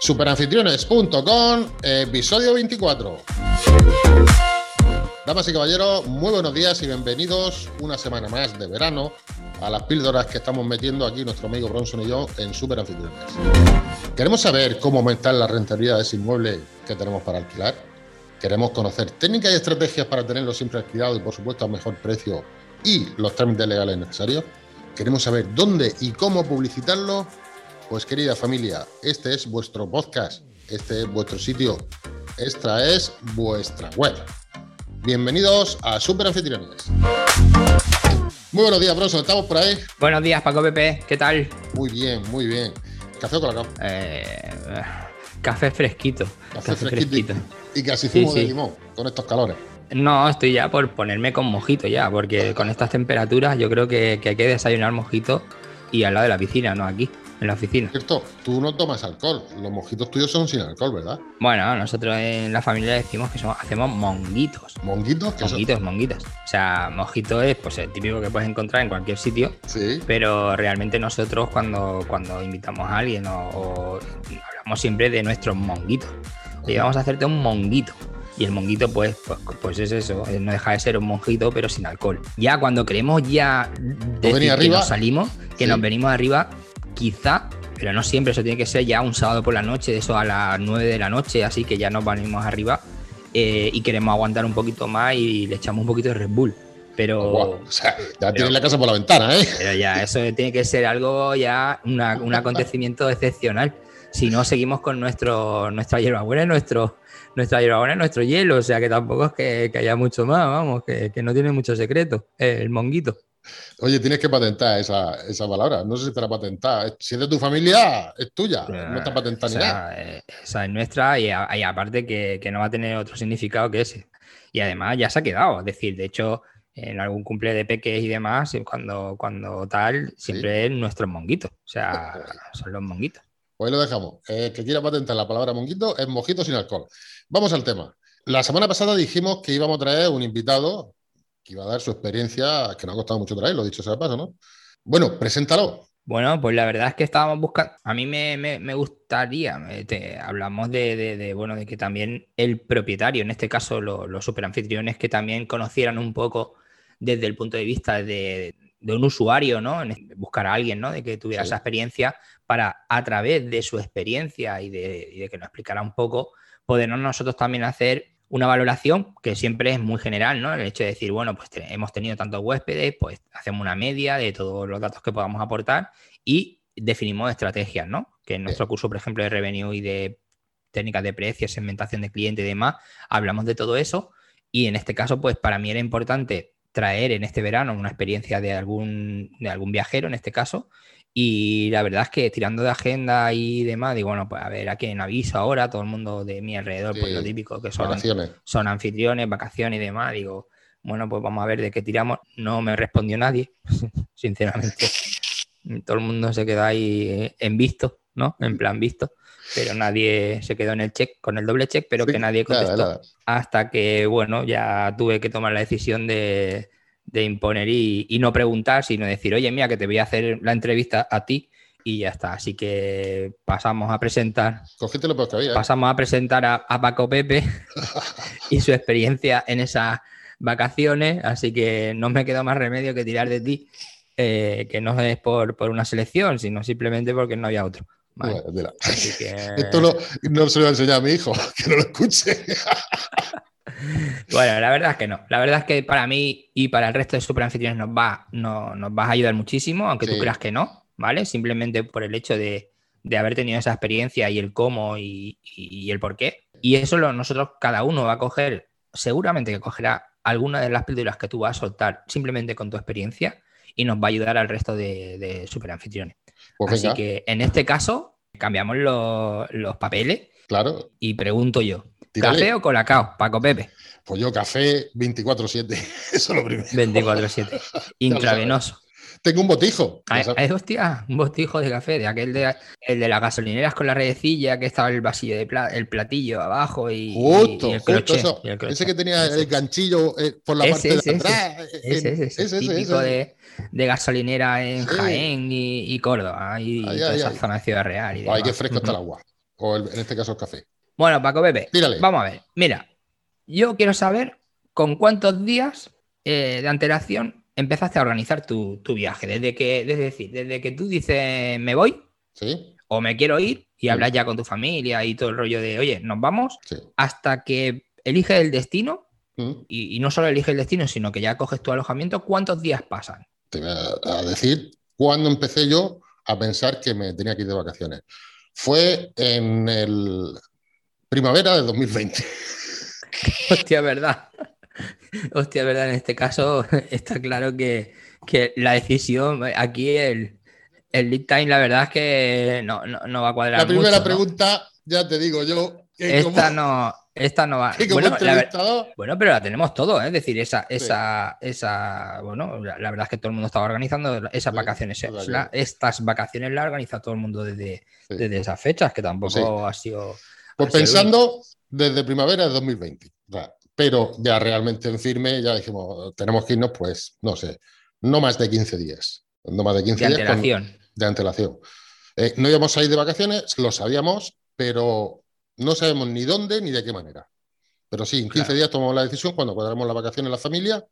Superanfitriones.com, episodio 24. Damas y caballeros, muy buenos días y bienvenidos una semana más de verano a las píldoras que estamos metiendo aquí nuestro amigo Bronson y yo en Superanfitriones. Queremos saber cómo aumentar la rentabilidad de ese inmueble que tenemos para alquilar. Queremos conocer técnicas y estrategias para tenerlo siempre alquilado y por supuesto a mejor precio y los trámites legales necesarios. Queremos saber dónde y cómo publicitarlo pues querida familia, este es vuestro podcast, este es vuestro sitio, esta es vuestra web. Bienvenidos a Super Anfitriones. Muy buenos días, Bronson, ¿estamos por ahí? Buenos días, Paco Pepe, ¿qué tal? Muy bien, muy bien. ¿Café o colacao? Eh, café fresquito. Café, fresquito. Y casi zumo de limón con estos calores. No, estoy ya por ponerme con mojito ya, porque con estas temperaturas yo creo que, que hay que desayunar mojito y al lado de la piscina, no aquí en la oficina. Cierto, tú no tomas alcohol. Los mojitos tuyos son sin alcohol, ¿verdad? Bueno, nosotros en la familia decimos que somos, hacemos monguitos. ¿Monguitos? ¿Qué monguitos, monguitos. O sea, mojito es pues, el típico que puedes encontrar en cualquier sitio. Sí. Pero realmente nosotros cuando, cuando invitamos a alguien o, hablamos siempre de nuestros monguitos. Y vamos a hacerte un monguito. Y el monguito, pues, pues, pues, es eso, no deja de ser un monjito, pero sin alcohol. Ya cuando queremos ya decir que nos salimos, que nos venimos arriba, quizá, pero no siempre, eso tiene que ser ya un sábado por la noche, de eso a las 9 de la noche, así que ya nos venimos arriba eh, y queremos aguantar un poquito más y le echamos un poquito de Red Bull. Pero. o sea, ya tienes la casa por la ventana, ¿eh? Pero ya, eso tiene que ser algo ya, un acontecimiento excepcional. Si no, seguimos con nuestro, nuestra hierbabuena y nuestro, nuestra hierbabuena nuestro hielo. O sea, que tampoco es que, haya mucho más, vamos, que, que no tiene mucho secreto. El monguito. Oye, tienes que patentar esa, esa, palabra. No sé si te la patentar. Si es de tu familia, es tuya. no está patentada ni nada. Eh, esa es nuestra y, aparte que, que, no va a tener otro significado que ese. Y además ya se ha quedado. Es decir, de hecho, en algún cumple de peques y demás, cuando, cuando tal, siempre es nuestros monguitos. O sea, son los monguitos. Pues lo dejamos. Eh, que quiera patentar la palabra monguito es mojito sin alcohol. Vamos al tema. La semana pasada dijimos que íbamos a traer un invitado que iba a dar su experiencia, que no ha costado mucho traerlo, dicho sea de paso, ¿no? Bueno, preséntalo. Bueno, pues la verdad es que estábamos buscando. A mí me, gustaría, hablamos de, bueno, de que también el propietario, en este caso los superanfitriones, que también conocieran un poco desde el punto de vista de, un usuario, ¿no? Buscar a alguien, ¿no? De que tuviera esa experiencia para, a través de su experiencia y de, y de que nos explicara un poco, podernos nosotros también hacer una valoración que siempre es muy general, ¿no? El hecho de decir, bueno, pues hemos tenido tantos huéspedes, pues hacemos una media de todos los datos que podamos aportar y definimos estrategias, ¿no? Que en nuestro curso, por ejemplo, de revenue y de técnicas de precios, segmentación de cliente y demás, hablamos de todo eso. Y en este caso, pues para mí era importante traer en este verano una experiencia de algún, de algún viajero, en este caso, y la verdad es que tirando de agenda y demás, digo, bueno, pues a ver a quién aviso ahora, todo el mundo de mi alrededor, pues lo típico que son, son anfitriones, vacaciones y demás, digo, bueno, pues vamos a ver de qué tiramos. No me respondió nadie, sinceramente. Todo el mundo se quedó ahí en visto, ¿no? En plan visto, pero nadie se quedó en el check, con el doble check, pero que nadie contestó. Hasta que, bueno, ya tuve que tomar la decisión de de imponer y, no preguntar, sino decir, oye, mira, que te voy a hacer la entrevista a ti y ya está. Así que pasamos a presentar. ¿eh? Pasamos a presentar a, Paco Pepe y su experiencia en esas vacaciones. Así que no me queda más remedio que tirar de ti, eh, que no es por, una selección, sino simplemente porque no había otro. Esto no, no, se lo voy a enseñar a mi hijo, que no lo escuche. Bueno, la verdad es que no. La verdad es que para mí y para el resto de superanfitriones nos va, no, nos va a ayudar muchísimo, aunque tú creas que no, ¿vale? Simplemente por el hecho de, haber tenido esa experiencia y el cómo y, el por qué. Y eso lo, nosotros, cada uno va a coger, seguramente que cogerá alguna de las píldoras que tú vas a soltar simplemente con tu experiencia y nos va a ayudar al resto de, de superanfitriones. Pues Así que en este caso, cambiamos los papeles. Claro. Y pregunto yo, ¿Café o colacao, Paco Pepe? Pues yo café 24-7, eso es lo primero. 24-7, intravenoso. Tengo un botijo. Ay, hostia, un botijo de café, de aquel de, el de las gasolineras con la redecilla que estaba el vasillo de el platillo abajo y, justo, el, crochet, Ese que tenía el ganchillo eh, por la parte de atrás. Ese, ese, ese, típico de, de, gasolinera en Jaén y, Córdoba y, toda esa zona de Ciudad Real. Ay, qué fresco está el agua. O en este caso el café. Bueno, Paco Pepe, vamos a ver. Mira, yo quiero saber con cuántos días eh, de antelación empezaste a organizar tu, viaje. Desde que, es decir, desde que tú dices me voy o me quiero ir y hablas ya con tu familia y todo el rollo de, oye, nos vamos, hasta que eliges el destino y, no solo eliges el destino, sino que ya coges tu alojamiento, ¿cuántos días pasan? Te voy a decir cuándo empecé yo a pensar que me tenía que ir de vacaciones. Fue en el primavera de 2020. Hostia, verdad. Hostia, verdad, en este caso está claro que, la decisión, aquí el, el lead time, la verdad es que no, va a cuadrar. La primera pregunta, ya te digo yo. esta no, esta no va. Bueno, bueno, pero la tenemos todo, ¿eh? es decir, esa, esa, esa, bueno, la, verdad es que todo el mundo estaba organizando esas vacaciones. estas vacaciones las organiza todo el mundo desde, desde esas fechas, que tampoco ha sido. Pues pensando desde primavera de 2020. Pero ya realmente en firme, ya dijimos, tenemos que irnos, pues, no sé, no más de 15 días. No más de 15 de días. Antelación. de antelación. Eh, no íbamos a ir de vacaciones, lo sabíamos, pero no sabemos ni dónde ni de qué manera. Pero sí, en 15 días tomamos la decisión, cuando cuadramos la vacaciones en la familia,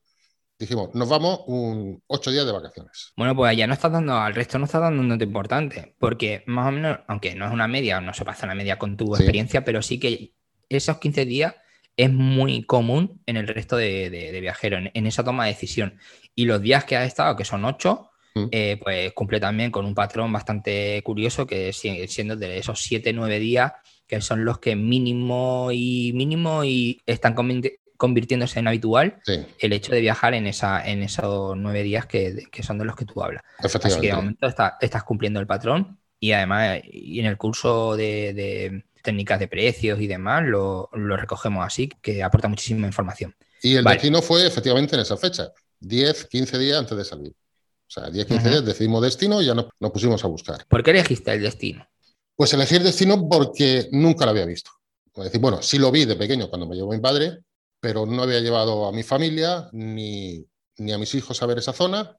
dijimos, nos vamos un 8 días de vacaciones. Bueno, pues ya no está dando, al resto no está dando un dato importante, porque más o menos, aunque no es una media, no se pasa una media con tu experiencia, pero sí que esos 15 días es muy común en el resto de, viajeros, en, esa toma de decisión. Y los días que ha estado, que son 8, mm. eh, pues cumple también con un patrón bastante curioso, que sigue siendo de esos 7, 9 días, que son los que mínimo y mínimo y están convirtiéndose en habitual el hecho de viajar en, esa, en esos nueve días que, son de los que tú hablas. Así que de momento estás cumpliendo el patrón y además y en el curso de, técnicas de precios y demás lo, recogemos así, que aporta muchísima información. Y el destino fue efectivamente en esa fecha, 10, 15 días antes de salir. O sea, 10, 15 días decidimos destino y ya nos, nos pusimos a buscar. ¿Por qué elegiste el destino? Pues elegir destino porque nunca lo había visto. Es decir, bueno, sí lo vi de pequeño cuando me llevó mi padre, pero no había llevado a mi familia ni, ni a mis hijos a ver esa zona.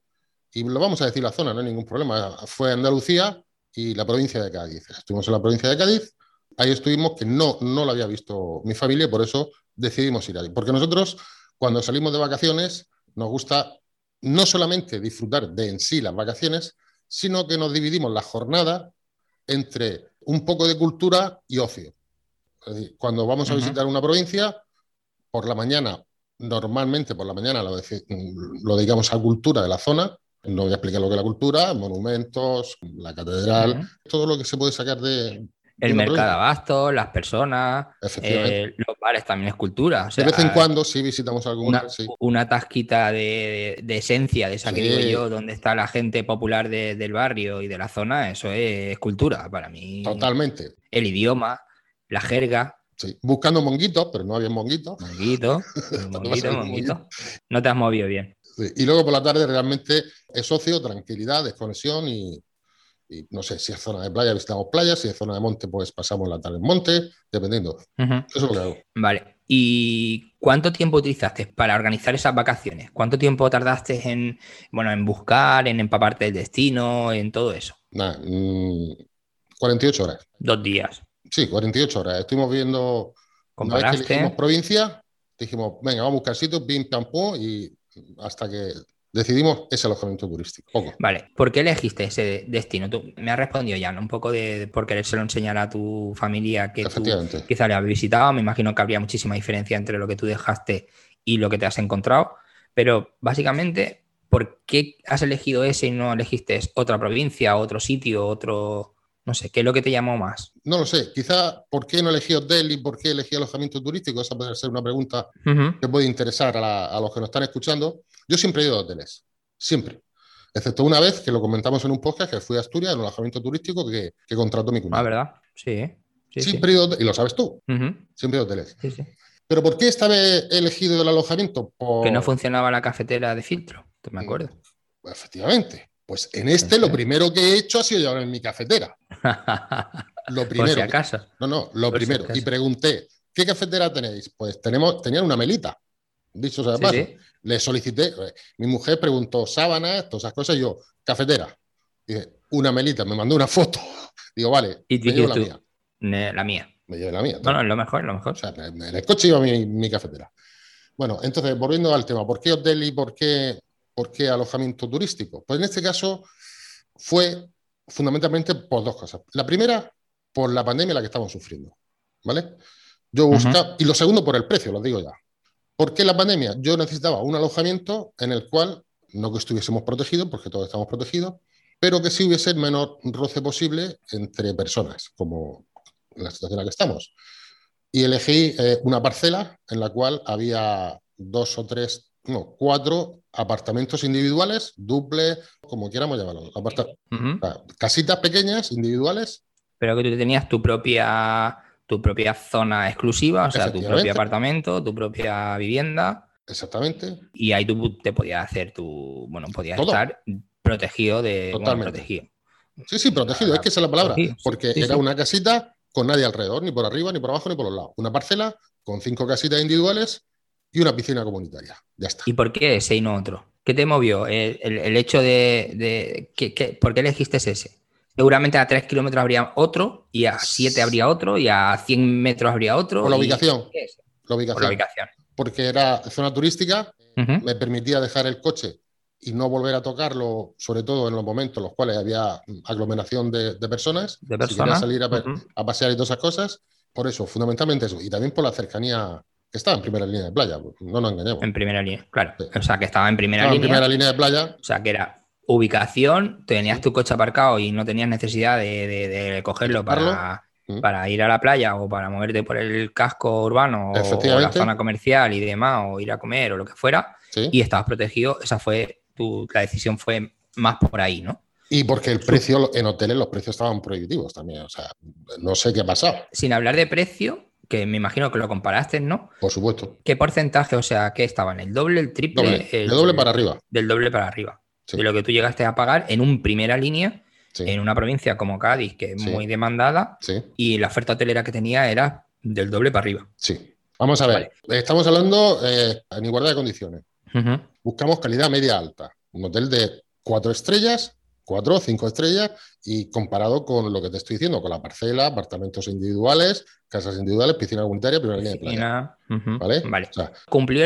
Y lo vamos a decir la zona, no hay ningún problema. Fue Andalucía y la provincia de Cádiz. Estuvimos en la provincia de Cádiz, ahí estuvimos que no, no lo había visto mi familia y por eso decidimos ir ahí. Porque nosotros, cuando salimos de vacaciones, nos gusta no solamente disfrutar de en sí las vacaciones, sino que nos dividimos la jornada entre un poco de cultura y ocio. cuando vamos a visitar una provincia, por la mañana, normalmente por la mañana lo, lo dedicamos a cultura de la zona, no voy a explicar lo que es la cultura, monumentos, la catedral, todo lo que se puede sacar de... El mercado de abasto, las personas, eh, los bares también es cultura. de vez en cuando sí visitamos alguna. Una tasquita de, esencia de esa que digo yo, donde está la gente popular del barrio y de la zona, eso es cultura para mí. Totalmente. El idioma, la jerga. Sí, buscando monguitos, pero no había monguitos. Monguito, monguito, monguito. No te has movido bien. Y luego por la tarde realmente es ocio, tranquilidad, desconexión y, no sé, si es zona de playa visitamos playa, si es zona de monte pues pasamos la tarde en monte, dependiendo. Eso es lo que hago. Vale. ¿Y cuánto tiempo utilizaste para organizar esas vacaciones? ¿Cuánto tiempo tardaste en, bueno, en buscar, en empaparte del destino, en todo eso? Nada, 48 mm, horas. Dos días. Sí, 48 horas. Estuvimos viendo... Una vez que elegimos provincia, dijimos, venga, vamos a buscar sitios, pam, pum, y hasta que decidimos ese alojamiento turístico. Vale, ¿por qué elegiste ese destino? Tú me has respondido ya, ¿no? Un poco de, por querérselo enseñar a tu familia que tú quizá le has visitado. Me imagino que habría muchísima diferencia entre lo que tú dejaste y lo que te has encontrado. Pero básicamente, ¿por qué has elegido ese y no elegiste otra provincia, otro sitio, otro, no sé, ¿qué es lo que te llamó más? No lo sé. Quizá, ¿por qué no elegí hotel y por qué elegí alojamiento turístico? Esa puede ser una pregunta que puede interesar a, los que nos están escuchando. Yo siempre he ido a hoteles. Siempre. Excepto una vez que lo comentamos en un podcast que fui a Asturias, en un alojamiento turístico que, que contrató mi cuñado. Ah, ¿verdad? Sí. siempre he ido, y lo sabes tú. Siempre he ido a hoteles. Sí, sí. ¿Pero por qué esta vez he elegido el alojamiento? Que no funcionaba la cafetera de filtro, te me acuerdo. efectivamente. Pues en este lo primero que he hecho ha sido llevar en mi cafetera. Lo primero. Por si acaso. No, no, lo primero. y pregunté, ¿qué cafetera tenéis? Pues tenemos, tenían una melita. Dicho sea de paso. Le solicité, eh, mi mujer preguntó sábanas, todas esas cosas, y yo, cafetera. Dije, una melita, me mandó una foto. Digo, vale, y la mía. La mía. Me llevé la mía. No, no, es lo mejor, lo mejor. O sea, en el coche iba mi, mi cafetera. Bueno, entonces, volviendo al tema, ¿por qué hotel y por qué, por qué alojamiento turístico? Pues en este caso fue fundamentalmente por dos cosas. La primera, por la pandemia la que estamos sufriendo. ¿Vale? Yo buscaba, y lo segundo por el precio, lo digo ya. ¿Por qué la pandemia? Yo necesitaba un alojamiento en el cual, no que estuviésemos protegidos, porque todos estamos protegidos, pero que sí hubiese el menor roce posible entre personas, como la situación en la que estamos. Y elegí eh, una parcela en la cual había dos o tres, no, cuatro apartamentos individuales, duple, como quieramos llamarlo. casitas pequeñas, individuales. Pero que tú tenías tu propia, tu propia zona exclusiva, o sea, tu propio apartamento, tu propia vivienda. Exactamente. Y ahí tú te podías hacer tu, bueno, podías estar protegido de... Totalmente. protegido. Sí, sí, protegido, es que esa es la palabra, porque era una casita con nadie alrededor, ni por arriba, ni por abajo, ni por los lados. Una parcela con cinco casitas individuales y una piscina comunitaria. Ya está. ¿Y por qué ese y no otro? ¿Qué te movió? El, hecho de, que, ¿Por qué elegiste ese? Seguramente a tres kilómetros habría otro, y a siete habría otro, y a 100 metros habría otro. Por la ubicación. La ubicación. la ubicación. Porque era zona turística, me permitía dejar el coche y no volver a tocarlo, sobre todo en los momentos en los cuales había aglomeración de, personas, de personas. salir a, pasear y todas esas cosas. Por eso, fundamentalmente eso. Y también por la cercanía que estaba en primera línea de playa, no nos engañemos. En primera línea, claro. O sea, que estaba en primera línea. En primera línea de playa. O sea, que era ubicación, tenías tu coche aparcado y no tenías necesidad de, cogerlo para, para ir a la playa o para moverte por el casco urbano o, la zona comercial y demás, o ir a comer o lo que fuera, y estabas protegido. Esa fue la decisión fue más por ahí, ¿no? Y porque el precio en hoteles, los precios estaban prohibitivos también. O sea, no sé qué ha pasado. Sin hablar de precio, que me imagino que lo comparaste, ¿no? Por supuesto. ¿Qué porcentaje, o sea, qué estaban? ¿El doble, el triple? Doble, el, doble para arriba. Del doble para arriba. De lo que tú llegaste a pagar en un primera línea, en una provincia como Cádiz, que es muy demandada, y la oferta hotelera que tenía era del doble para arriba. Sí. Vamos a ver, estamos hablando eh, en igualdad de condiciones. Buscamos calidad media alta. Un hotel de cuatro estrellas, cuatro o cinco estrellas, y comparado con lo que te estoy diciendo, con la parcela, apartamentos individuales, casas individuales, piscina comunitaria, primera línea de playa. ¿Vale? ¿Cumplió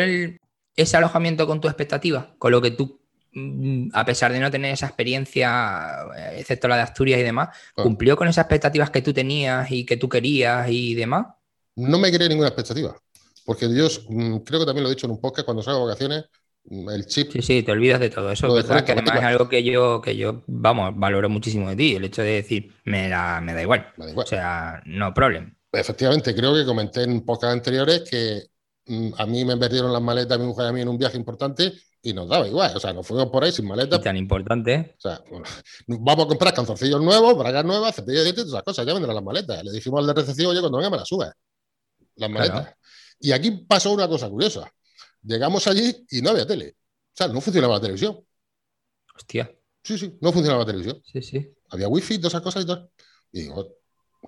ese alojamiento con tu expectativa? Con lo que tú mm, a pesar de no tener esa experiencia, eh, excepto la de Asturias y demás, ah. ¿cumplió con esas expectativas que tú tenías y que tú querías y demás? No me quería ninguna expectativa, porque Dios, mm, creo que también lo he dicho en un podcast, cuando salgo de vacaciones, el chip. Sí, sí, te olvidas de todo eso. Que además es algo que yo, que yo, vamos, valoro muchísimo de ti. El hecho de decir, me da, me da igual. O sea, no problem. Efectivamente, creo que comenté en pocas anteriores que mm, a mí me perdieron las maletas, a mi mujer y a mí en un viaje importante y nos daba igual. O sea, nos fuimos por ahí sin maletas. tan importante. O sea, vamos a comprar canzoncillos nuevos, bragas nuevas, cepillo de dientes, todas esas cosas. Ya vendrán las maletas. Le dijimos al de recepción, oye, cuando venga me las sube Las maletas. Y aquí pasó una cosa curiosa. Llegamos allí y no había tele. O sea, no funcionaba la televisión. Hostia. Sí, sí, no funcionaba la televisión. Sí, sí. Había wifi, todas esas cosas y tal. Y digo,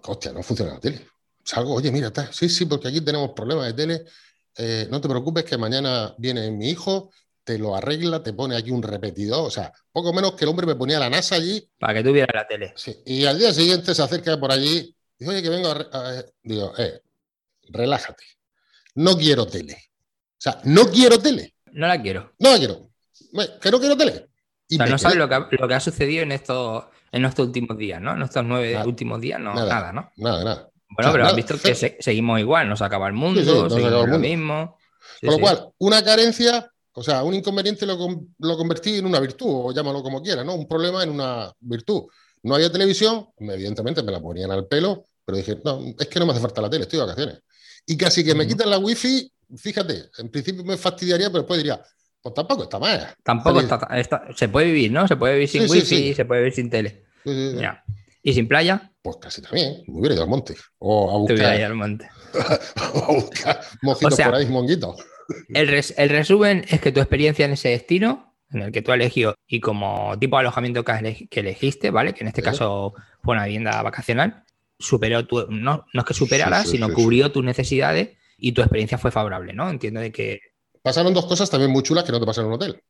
hostia, no funciona la tele. Salgo, oye, mira, está. sí, sí, porque aquí tenemos problemas de tele. Eh, no te preocupes que mañana viene mi hijo, te lo arregla, te pone aquí un repetidor. O sea, poco menos que el hombre me ponía la NASA allí. Para que tuviera la tele. Sí. Y al día siguiente se acerca por allí. Dice, oye, que vengo a. Digo, eh, relájate. No quiero tele. Sea, no quiero tele. No la quiero. No la quiero. Que no quiero tele. Y no sabes lo que, ha, lo que, ha, sucedido en estos, en estos últimos días, ¿no? En estos nueve últimos días, no, nada, ¿no? Nada, nada. Bueno, pero has visto que seguimos igual, nos acaba el mundo, seguimos lo mismo. Con lo cual, una carencia, o sea, un inconveniente lo, lo, convertí en una virtud, o llámalo como quiera, ¿no? Un problema en una virtud. No había televisión, evidentemente me la ponían al pelo, pero dije, no, es que no me hace falta la tele, estoy de vacaciones. Y casi que me quitan la wifi fíjate, en principio me fastidiaría, pero después diría, pues tampoco está mal. Tampoco está, se puede vivir, ¿no? Se puede vivir sin wifi, se puede vivir sin tele. ¿Y sin playa? Pues casi también. Me hubiera ido al monte. O a buscar. al monte. o a buscar mojitos por ahí, monguitos. El, el, resumen es que tu experiencia en ese destino, en el que tú has elegido, y como tipo de alojamiento que, elegiste, ¿vale? Que en este caso fue una vivienda vacacional, superó tu. No, no es que superara, sino cubrió tus necesidades y tu experiencia fue favorable, ¿no? Entiendo de que... Pasaron dos cosas también muy chulas que no te pasan en un hotel.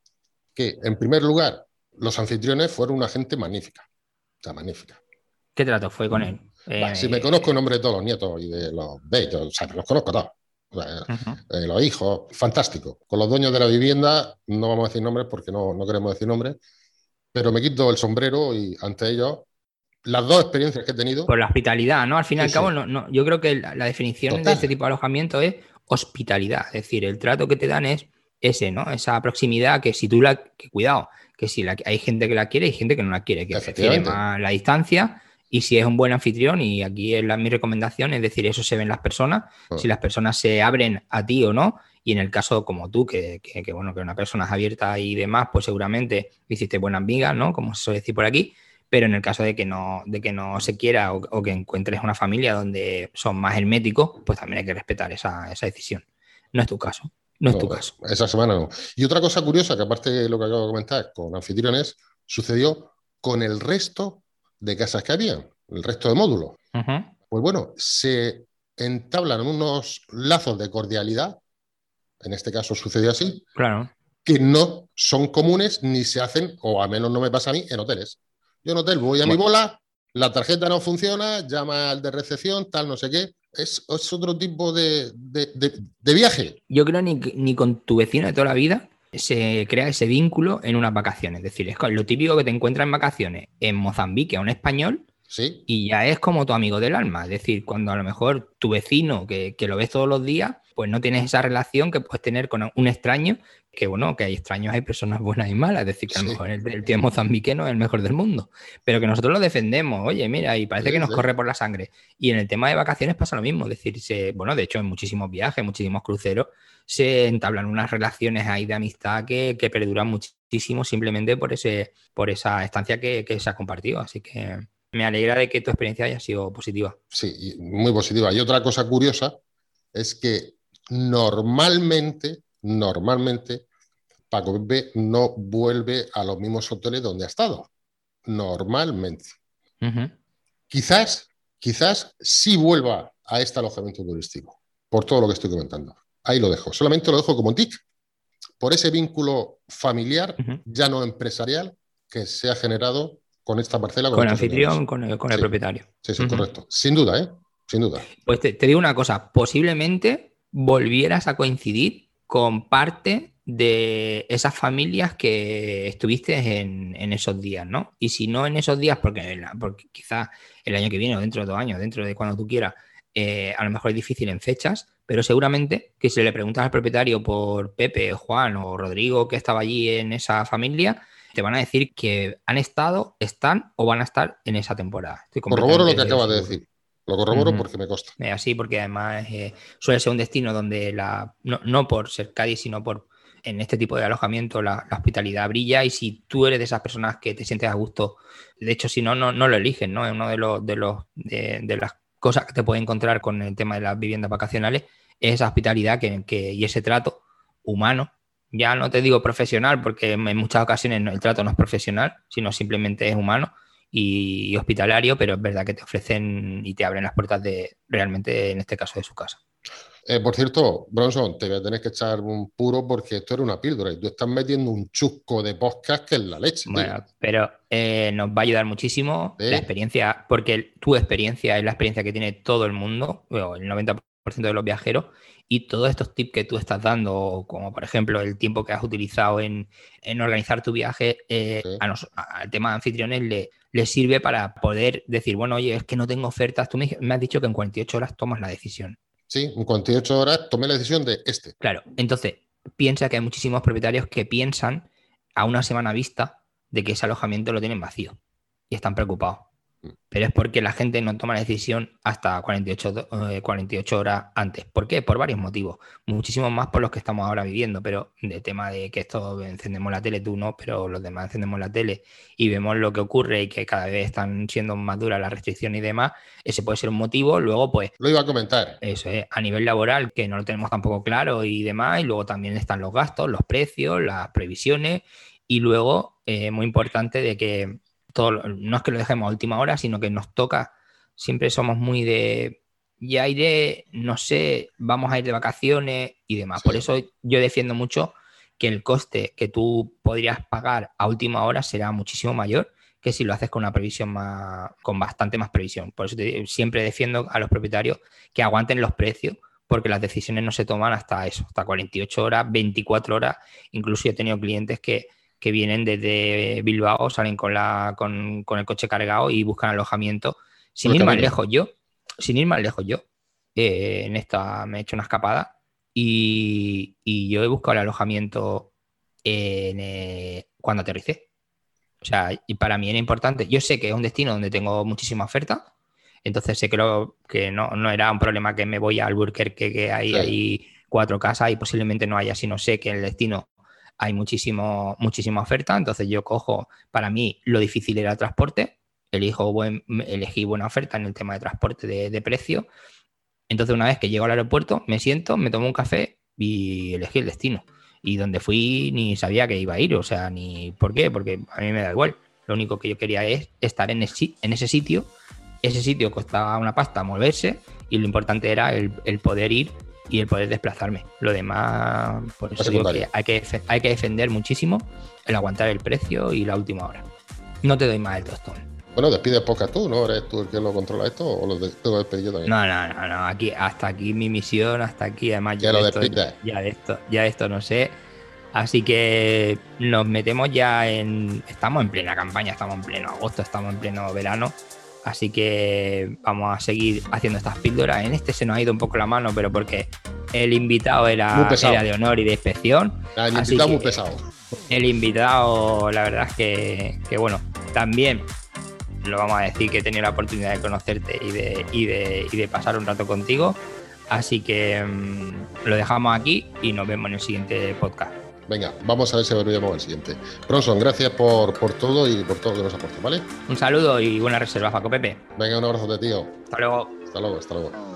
Que, en primer lugar, los anfitriones fueron una gente magnífica. O sea, magnífica. ¿Qué trato fue con él? si me conozco el nombre de todos los nietos y de los bellos, o sea, los conozco todos. Eh, los hijos, fantástico. Con los dueños de la vivienda, no vamos a decir nombres porque no, no queremos decir nombres, pero me quito el sombrero y ante ellos las dos experiencias que he tenido. Por la hospitalidad, ¿no? Al fin y al cabo, no, no, yo creo que la, definición de este tipo de alojamiento es hospitalidad. Es decir, el trato que te dan es ese, ¿no? Esa proximidad que si tú la. que cuidado, que si la, hay gente que la quiere y gente que no la quiere, que prefiere más la distancia. Y si es un buen anfitrión, y aquí es la, mi recomendación, es decir, eso se ve en las personas, ah. si las personas se abren a ti o no, y en el caso como tú, que, que, bueno, que una persona es abierta y demás, pues seguramente hiciste buena amiga, ¿no? Como se suele decir por aquí, pero en el caso de que no, de que no se quiera o, que encuentres una familia donde son más herméticos, pues también hay que respetar esa, decisión. No es tu caso. No, es tu caso. Esa semana no. Y otra cosa curiosa, que aparte de lo que acabo de comentar con anfitriones, sucedió con el resto de casas que había, el resto de módulos. Pues bueno, se entablan unos lazos de cordialidad, en este caso sucedió así, claro. que no son comunes ni se hacen, o al menos no me pasa a mí, en hoteles. Yo en hotel voy a mi bola, la tarjeta no funciona, llama al de recepción, tal, no sé qué. Es, otro tipo de, viaje. Yo creo ni, ni con tu vecino de toda la vida se crea ese vínculo en unas vacaciones. Es decir, es lo típico que te encuentras en vacaciones en Mozambique a un español ¿Sí? y ya es como tu amigo del alma. Es decir, cuando a lo mejor tu vecino, que, que, lo ves todos los días, pues no tienes esa relación que puedes tener con un extraño que bueno, que hay extraños, hay personas buenas y malas, es decir, que a lo mejor el, el, tío mozambique no es el mejor del mundo, pero que nosotros lo defendemos, oye, mira, y parece que nos corre por la sangre. Y en el tema de vacaciones pasa lo mismo, es decir, bueno, de hecho en muchísimos viajes, muchísimos cruceros, se entablan unas relaciones ahí de amistad que, perduran muchísimo simplemente por, ese, por esa estancia que, que se ha compartido, así que me alegra de que tu experiencia haya sido positiva. Sí, muy positiva. Y otra cosa curiosa es que normalmente normalmente Paco Pepe no vuelve a los mismos hoteles donde ha estado. Normalmente. Quizás, quizás sí vuelva a este alojamiento turístico, por todo lo que estoy comentando. Ahí lo dejo. Solamente lo dejo como tic, por ese vínculo familiar, ya no empresarial, que se ha generado con esta parcela. Con, el anfitrión, con el, propietario. Sí, sí, correcto. Sin duda, ¿eh? Sin duda. Pues te digo una cosa, posiblemente volvieras a coincidir con parte de esas familias que estuviste en, esos días, ¿no? Y si no en esos días, porque, porque quizás el año que viene o dentro de dos años, dentro de cuando tú quieras, eh, a lo mejor es difícil en fechas, pero seguramente que si le preguntas al propietario por Pepe, Juan o Rodrigo que estaba allí en esa familia, te van a decir que han estado, están o van a estar en esa temporada. Corroboro lo que acabas de decir. Lo corroboro porque me consta. así, porque además eh, suele ser un destino donde la, no, por ser Cádiz, sino por en este tipo de alojamiento la, hospitalidad brilla y si tú eres de esas personas que te sientes a gusto, de hecho si no, no, no lo eligen, ¿no? Es uno de los, de los de, las cosas que te puedes encontrar con el tema de las viviendas vacacionales, es esa hospitalidad que, y ese trato humano. Ya no te digo profesional, porque en muchas ocasiones el trato no es profesional, sino simplemente es humano y, hospitalario, pero es verdad que te ofrecen y te abren las puertas de realmente, en este caso, de su casa. Eh, por cierto, Bronson, te voy a tener que echar un puro porque esto era una píldora y tú estás metiendo un chusco de podcast que es la leche. Bueno, pero eh, nos va a ayudar muchísimo la experiencia, porque tu experiencia es la experiencia que tiene todo el mundo, el 90% de los viajeros, y todos estos tips que tú estás dando, como por ejemplo el tiempo que has utilizado en, organizar tu viaje, eh, al tema de anfitriones le, le, sirve para poder decir, bueno, oye, es que no tengo ofertas. Tú me, has dicho que en 48 horas tomas la decisión. Sí, en 48 horas tomé la decisión de este. Claro, entonces piensa que hay muchísimos propietarios que piensan a una semana vista de que ese alojamiento lo tienen vacío y están preocupados pero es porque la gente no toma la decisión hasta 48, 48 eh, horas antes. ¿Por qué? Por varios motivos. Muchísimos más por los que estamos ahora viviendo, pero de tema de que esto encendemos la tele, tú no, pero los demás encendemos la tele y vemos lo que ocurre y que cada vez están siendo más duras las restricciones y demás, ese puede ser un motivo. Luego, pues... Lo iba a comentar. Eso es, a nivel laboral, que no lo tenemos tampoco claro y demás, y luego también están los gastos, los precios, las previsiones, y luego, eh, muy importante, de que no es que lo dejemos a última hora, sino que nos toca, siempre somos muy de, ya iré, no sé, vamos a ir de vacaciones y demás. Por eso yo defiendo mucho que el coste que tú podrías pagar a última hora será muchísimo mayor que si lo haces con una previsión más, con bastante más previsión. Por eso siempre defiendo a los propietarios que aguanten los precios, porque las decisiones no se toman hasta eso, hasta 48 horas, 24 horas. Incluso he tenido clientes que, vienen desde Bilbao, salen con, la, con, el coche cargado y buscan alojamiento. Sin ir más lejos yo, sin ir más lejos yo, eh, en esta me he hecho una escapada y, yo he buscado el alojamiento eh, cuando aterricé. O sea, y para mí era importante. Yo sé que es un destino donde tengo muchísima oferta, entonces sé que, que no, no, era un problema que me voy al Burger que hay ahí cuatro casas y posiblemente no haya, sino sé que el destino hay muchísimo, muchísima oferta. Entonces yo cojo, para mí lo difícil era el transporte, elijo buen, elegí buena oferta en el tema de transporte de, precio. Entonces una vez que llego al aeropuerto, me siento, me tomo un café y elegí el destino. Y donde fui ni sabía que iba a ir, o sea, ni por qué, porque a mí me da igual. Lo único que yo quería es estar en, en ese sitio ese sitio costaba una pasta moverse y lo importante era el, poder ir y el poder desplazarme. Lo demás, por eso digo que hay, que hay que defender muchísimo el aguantar el precio y la última hora. No te doy más el tostón. Bueno, despides poca tú, ¿no? ¿Eres tú el que lo controla esto o lo tengo que yo también? No, no, no, no. Aquí, hasta aquí mi misión, hasta aquí. Además, ya, lo esto, ya de esto, ya esto no sé. Así que nos metemos ya en. Estamos en plena campaña, estamos en pleno agosto, estamos en pleno verano. Así que vamos a seguir haciendo estas píldoras. En este se nos ha ido un poco la mano, pero porque el invitado era, de honor y de inspección. Ah, el invitado muy pesado. El invitado, la verdad es que, bueno, también lo vamos a decir que he tenido la oportunidad de conocerte y de, y de, y de pasar un rato contigo. Así que mm, lo dejamos aquí y nos vemos en el siguiente podcast. Venga, vamos a ver si volvemos al siguiente. Bronson, gracias por, por todo y por todo lo que nos aportas, ¿vale? Un saludo y buena reserva, Paco Pepe. Venga, un abrazo de tío. Hasta luego. Hasta luego, hasta luego.